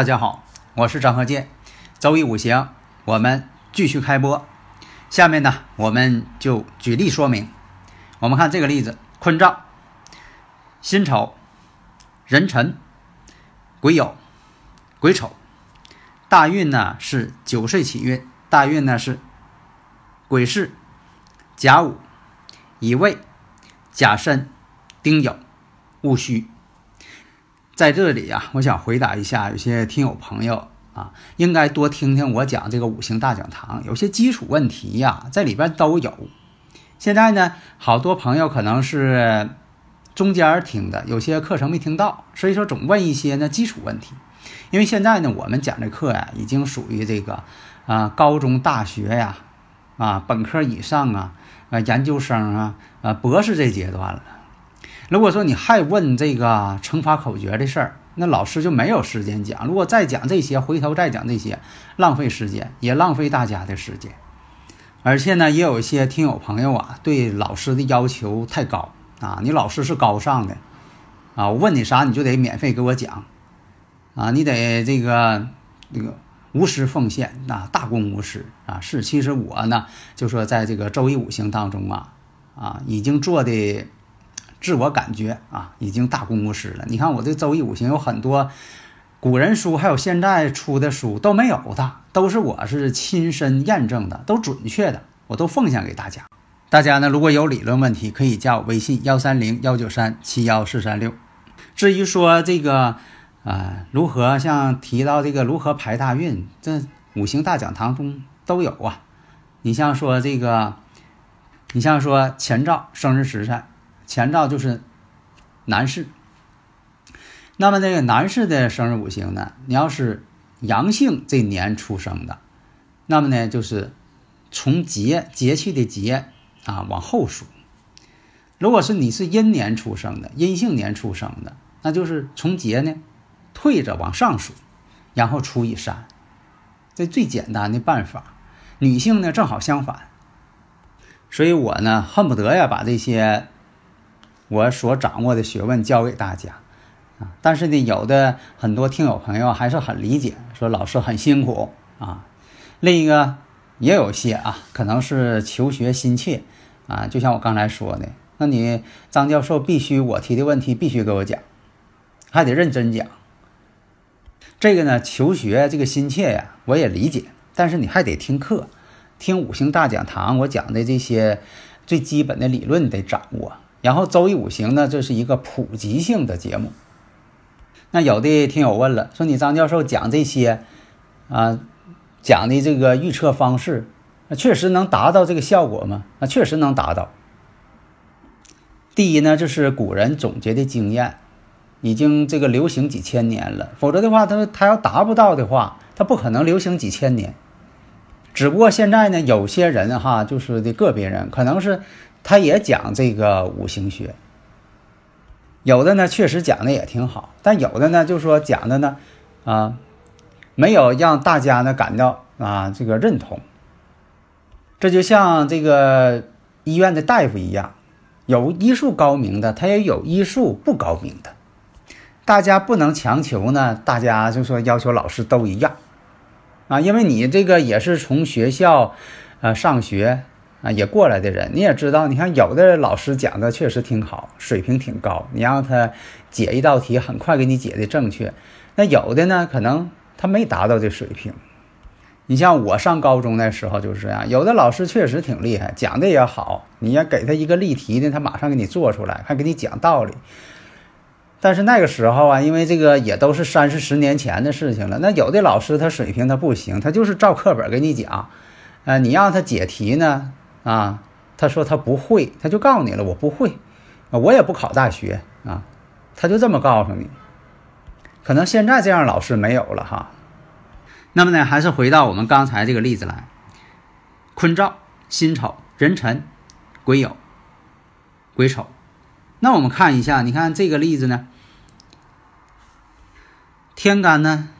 大家好，我是张鹤剑，周易五行，我们继续开播。下面呢，我们就举例说明。我们看这个例子：坤兆、辛丑、壬辰、癸酉、癸丑。大运呢是九岁起运，大运呢是癸巳、甲午、乙未、甲申、丁酉、戊戌。在这里啊，我想回答一下有些听友朋友啊，应该多听听我讲这个五行大讲堂，有些基础问题呀，在里边都有。现在呢，好多朋友可能是中间听的，有些课程没听到，所以说总问一些呢基础问题。因为现在呢，我们讲这课呀，已经属于这个啊高中、大学呀，啊本科以上啊，啊研究生啊，啊博士这阶段了。如果说你还问这个乘法口诀的事儿，那老师就没有时间讲。如果再讲这些，回头再讲这些，浪费时间，也浪费大家的时间。而且呢，也有一些听友朋友啊，对老师的要求太高啊，你老师是高尚的啊，我问你啥你就得免费给我讲啊，你得这个这个无私奉献啊，大公无私啊。是，其实我呢，就说在这个周易五行当中啊，啊，已经做的。自我感觉啊，已经大公无私了。你看我这周易五行有很多古人书，还有现在出的书都没有的，都是我是亲身验证的，都准确的，我都奉献给大家。大家呢，如果有理论问题，可以加我微信幺三零幺九三七幺四三六。至于说这个啊，如何像提到这个如何排大运，这五行大讲堂中都有啊。你像说这个，你像说前兆生日时辰。前兆就是男士，那么这个男士的生日五行呢，你要是阳性这年出生的，那么呢就是从节节气的节啊往后数；如果是你是阴年出生的，阴性年出生的，那就是从节呢退着往上数，然后除以三，这最简单的办法。女性呢正好相反，所以我呢恨不得呀把这些。我所掌握的学问教给大家，啊，但是呢，有的很多听友朋友还是很理解，说老师很辛苦啊。另一个也有些啊，可能是求学心切啊，就像我刚才说的，那你张教授必须我提的问题必须给我讲，还得认真讲。这个呢，求学这个心切呀，我也理解，但是你还得听课，听五行大讲堂我讲的这些最基本的理论得掌握。然后周易五行呢，这是一个普及性的节目。那有的听友问了，说你张教授讲这些，啊，讲的这个预测方式，那确实能达到这个效果吗？那确实能达到。第一呢，这是古人总结的经验，已经这个流行几千年了。否则的话，他他要达不到的话，他不可能流行几千年。只不过现在呢，有些人哈，就是的个别人，可能是。他也讲这个五行学，有的呢确实讲的也挺好，但有的呢就说讲的呢，啊，没有让大家呢感到啊这个认同。这就像这个医院的大夫一样，有医术高明的，他也有医术不高明的，大家不能强求呢，大家就说要求老师都一样，啊，因为你这个也是从学校，呃上学。啊，也过来的人，你也知道，你看有的老师讲的确实挺好，水平挺高，你让他解一道题，很快给你解的正确。那有的呢，可能他没达到这水平。你像我上高中那时候就是这样，有的老师确实挺厉害，讲的也好，你要给他一个例题呢，他马上给你做出来，还给你讲道理。但是那个时候啊，因为这个也都是三四十年前的事情了。那有的老师他水平他不行，他就是照课本给你讲，呃，你让他解题呢，啊，他说他不会，他就告诉你了，我不会，啊，我也不考大学啊，他就这么告诉你。可能现在这样老师没有了哈。那么呢，还是回到我们刚才这个例子来，坤兆、辛丑、壬辰、癸酉、癸丑。那我们看一下，你看这个例子呢，天干呢，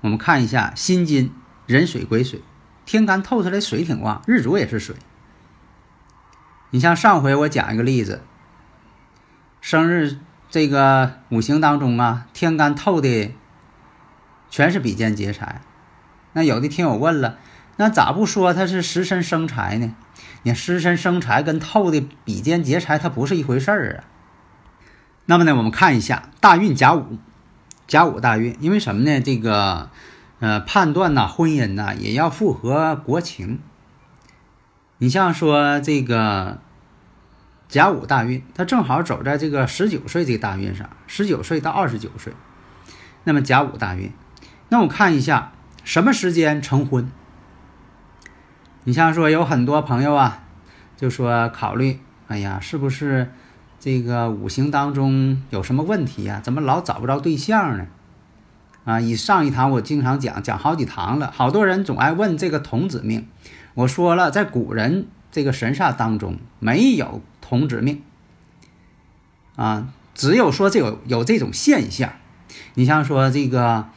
我们看一下辛金、壬水、癸水，天干透出来水挺旺，日主也是水。你像上回我讲一个例子，生日这个五行当中啊，天干透的全是比肩劫财。那有的听友问了，那咋不说他是食神生财呢？你食神生财跟透的比肩劫财，它不是一回事儿啊。那么呢，我们看一下大运甲午，甲午大运，因为什么呢？这个呃，判断呐，婚姻呐，也要符合国情。你像说这个甲午大运，它正好走在这个十九岁这个大运上，十九岁到二十九岁，那么甲午大运，那我看一下什么时间成婚？你像说有很多朋友啊，就说考虑，哎呀，是不是？这个五行当中有什么问题呀？怎么老找不着对象呢？啊，以上一堂我经常讲，讲好几堂了。好多人总爱问这个童子命，我说了，在古人这个神煞当中没有童子命，啊，只有说这有有这种现象。你像说这个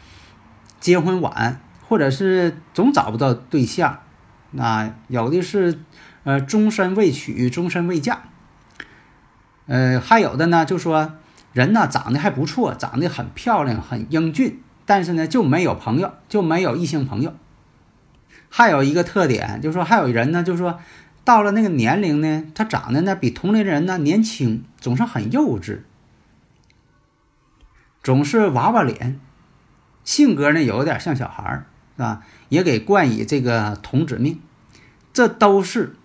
结婚晚，或者是总找不到对象，啊，有的是呃终身未娶，终身未嫁。呃，还有的呢，就说人呢长得还不错，长得很漂亮，很英俊，但是呢就没有朋友，就没有异性朋友。还有一个特点，就是说还有人呢，就是说到了那个年龄呢，他长得呢比同龄人呢年轻，总是很幼稚，总是娃娃脸，性格呢有点像小孩儿，是吧？也给冠以这个童子命，这都是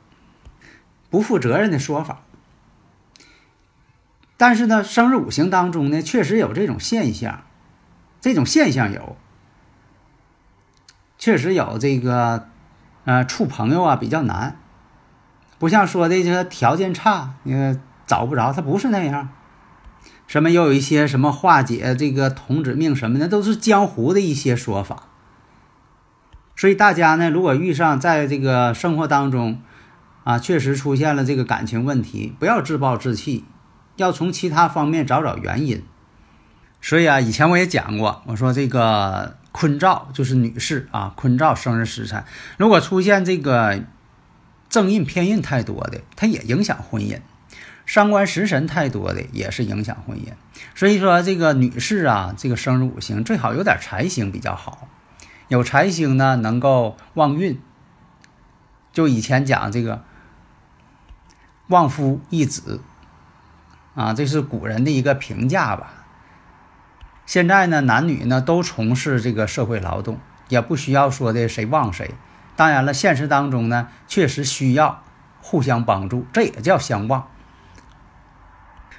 不负责任的说法。但是呢，生日五行当中呢，确实有这种现象，这种现象有，确实有这个，呃，处朋友啊比较难，不像说的这个条件差，你找不着，他不是那样。什么又有一些什么化解这个童子命什么的，都是江湖的一些说法。所以大家呢，如果遇上在这个生活当中，啊，确实出现了这个感情问题，不要自暴自弃。要从其他方面找找原因，所以啊，以前我也讲过，我说这个坤兆就是女士啊，坤兆生日时辰，如果出现这个正印偏印太多的，它也影响婚姻；伤官食神太多的，也是影响婚姻。所以说，这个女士啊，这个生日五行最好有点财星比较好，有财星呢，能够旺运。就以前讲这个旺夫益子。啊，这是古人的一个评价吧。现在呢，男女呢都从事这个社会劳动，也不需要说的谁旺谁。当然了，现实当中呢，确实需要互相帮助，这也叫相旺。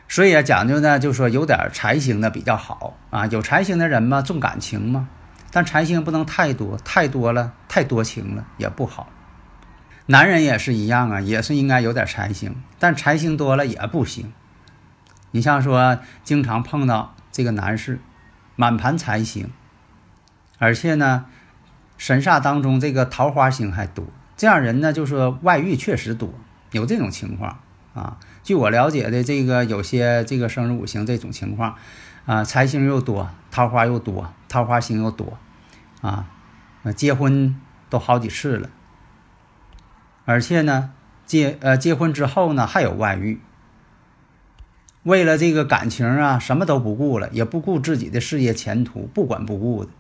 所以啊，讲究呢，就说有点财星的比较好啊。有财星的人嘛，重感情嘛，但财星不能太多，太多了太多情了也不好。男人也是一样啊，也是应该有点财星，但财星多了也不行。你像说，经常碰到这个男士，满盘财星，而且呢，神煞当中这个桃花星还多，这样人呢，就说外遇确实多，有这种情况啊。据我了解的，这个有些这个生日五行这种情况，啊，财星又多，桃花又多，桃花星又多，啊，结婚都好几次了，而且呢，结呃结婚之后呢，还有外遇。为了这个感情啊，什么都不顾了，也不顾自己的事业前途，不管不顾的，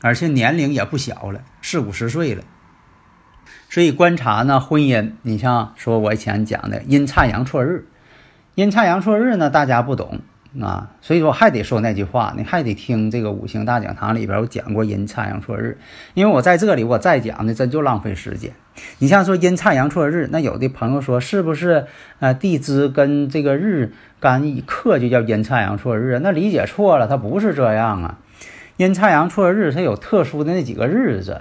而且年龄也不小了，四五十岁了。所以观察呢，婚姻，你像说我以前讲的阴差阳错日，阴差阳错日呢，大家不懂，啊，所以说还得说那句话，你还得听这个五行大讲堂里边我讲过阴差阳错日，因为我在这里我再讲呢真就浪费时间。你像说阴差阳错日，那有的朋友说是不是呃地支跟这个日干一克就叫阴差阳错日？那理解错了，它不是这样啊。阴差阳错日它有特殊的那几个日子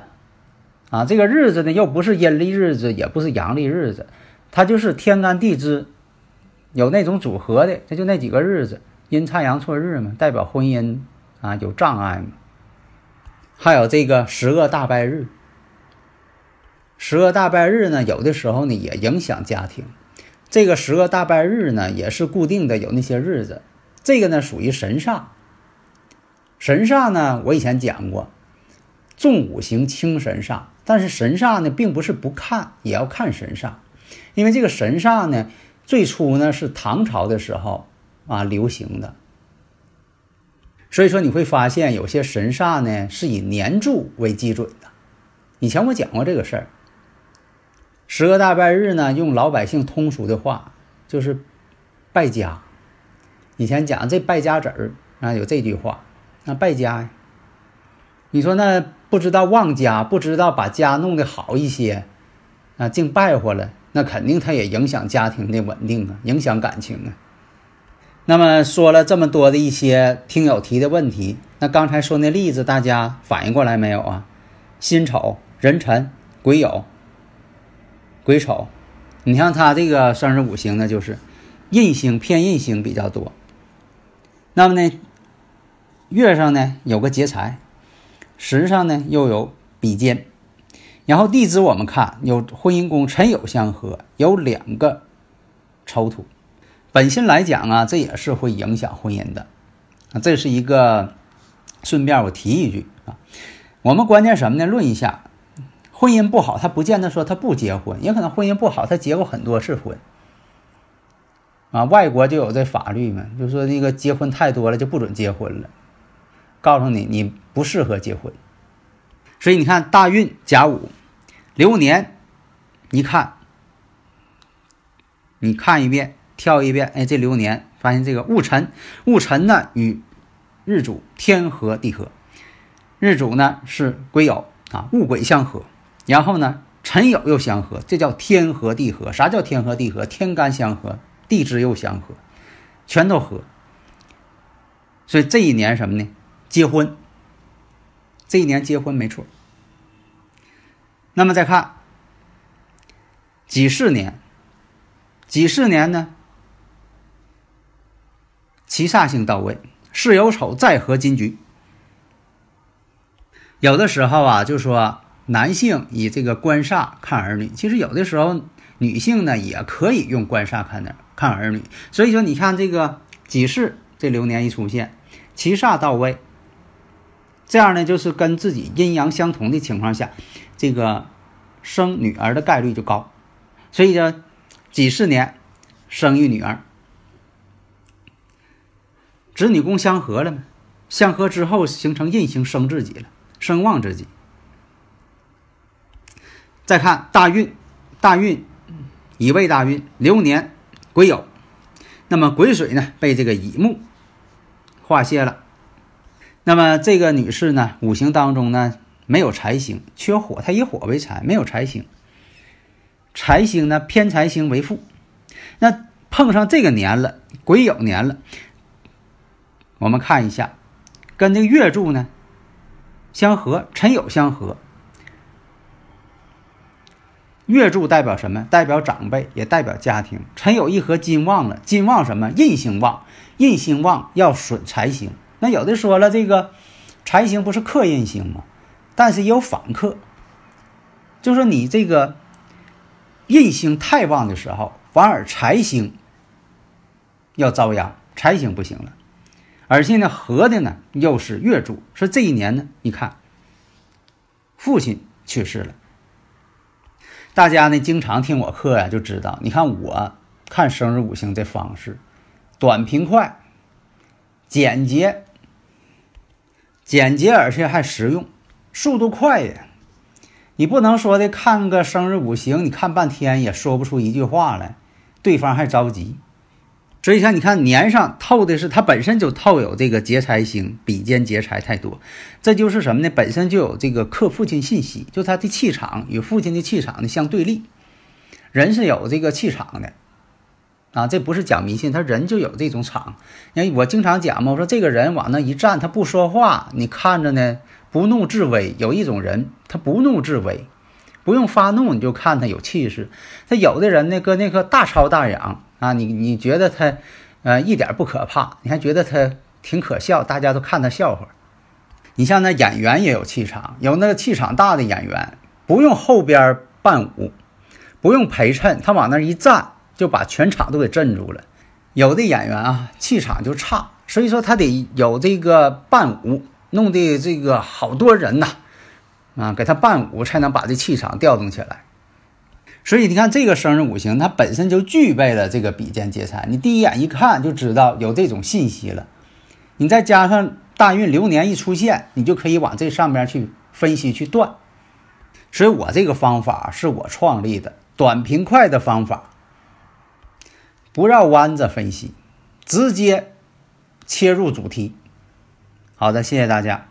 啊，这个日子呢又不是阴历日子，也不是阳历日子，它就是天干地支有那种组合的，这就那几个日子。阴差阳错日嘛，代表婚姻啊有障碍嘛。还有这个十恶大败日，十恶大败日呢，有的时候呢也影响家庭。这个十恶大败日呢，也是固定的有那些日子。这个呢属于神煞。神煞呢，我以前讲过，重五行轻神煞。但是神煞呢，并不是不看，也要看神煞，因为这个神煞呢，最初呢是唐朝的时候。啊，流行的，所以说你会发现有些神煞呢是以年柱为基准的。以前我讲过这个事儿。十个大拜日呢，用老百姓通俗的话就是败家。以前讲这败家子儿啊，有这句话，那败家呀。你说那不知道旺家，不知道把家弄得好一些啊，竟败坏了，那肯定他也影响家庭的稳定啊，影响感情啊。那么说了这么多的一些听友提的问题，那刚才说那例子大家反应过来没有啊？辛丑、壬辰、癸酉、癸丑，你像他这个生日五行呢，就是印星偏印星比较多。那么呢，月上呢有个劫财，时上呢又有比肩，然后地支我们看有婚姻宫辰酉相合，有两个丑土。本心来讲啊，这也是会影响婚姻的啊。这是一个顺便我提一句啊，我们关键什么呢？论一下，婚姻不好，他不见得说他不结婚，也可能婚姻不好，他结过很多次婚啊。外国就有这法律嘛，就说那个结婚太多了就不准结婚了，告诉你你不适合结婚。所以你看大运甲午流年，一看，你看一遍。跳一遍，哎，这流年发现这个戊辰，戊辰呢与日主天合地合，日主呢是癸酉啊，戊癸相合，然后呢辰酉又相合，这叫天合地合。啥叫天合地合？天干相合，地支又相合，全都合。所以这一年什么呢？结婚。这一年结婚没错。那么再看己巳年，己巳年呢？七煞星到位，巳酉丑再合金局。有的时候啊，就说男性以这个官煞看儿女，其实有的时候女性呢也可以用官煞看的看儿女。所以说，你看这个己巳这流年一出现，七煞到位，这样呢就是跟自己阴阳相同的情况下，这个生女儿的概率就高。所以说，己巳年生育女儿。子女宫相合了吗？相合之后形成印星生自己了，生旺自己。再看大运，大运乙未大运流年癸酉，那么癸水呢被这个乙木化泄了。那么这个女士呢，五行当中呢没有财星，缺火，她以火为财，没有财星。财星呢偏财星为负，那碰上这个年了，癸酉年了。我们看一下，跟这个月柱呢相合，辰酉相合。月柱代表什么？代表长辈，也代表家庭。辰酉一合，金旺了。金旺什么？印星旺，印星旺要损财星。那有的说了，这个财星不是克印星吗？但是也有反克，就说你这个印星太旺的时候，反而财星要遭殃，财星不行了。而且呢，合的呢又是月柱，说这一年呢，你看，父亲去世了。大家呢经常听我课呀，就知道，你看我看生日五行这方式，短平快，简洁，简洁而且还实用，速度快呀。你不能说的看个生日五行，你看半天也说不出一句话来，对方还着急。所以像你看年上透的是它本身就透有这个劫财星，比肩劫财太多，这就是什么呢？本身就有这个克父亲信息，就他的气场与父亲的气场的相对立。人是有这个气场的啊，这不是讲迷信，他人就有这种场。因为我经常讲嘛，我说这个人往那一站，他不说话，你看着呢不怒自威。有一种人，他不怒自威，不用发怒，你就看他有气势。他有的人呢，搁那个大超大嚷。啊，你你觉得他，呃，一点不可怕，你还觉得他挺可笑，大家都看他笑话。你像那演员也有气场，有那个气场大的演员，不用后边伴舞，不用陪衬，他往那一站，就把全场都给镇住了。有的演员啊，气场就差，所以说他得有这个伴舞，弄的这个好多人呐，啊，给他伴舞，才能把这气场调动起来。所以你看，这个生日五行它本身就具备了这个比肩劫财，你第一眼一看就知道有这种信息了。你再加上大运流年一出现，你就可以往这上面去分析去断。所以我这个方法是我创立的，短平快的方法，不绕弯子分析，直接切入主题。好的，谢谢大家。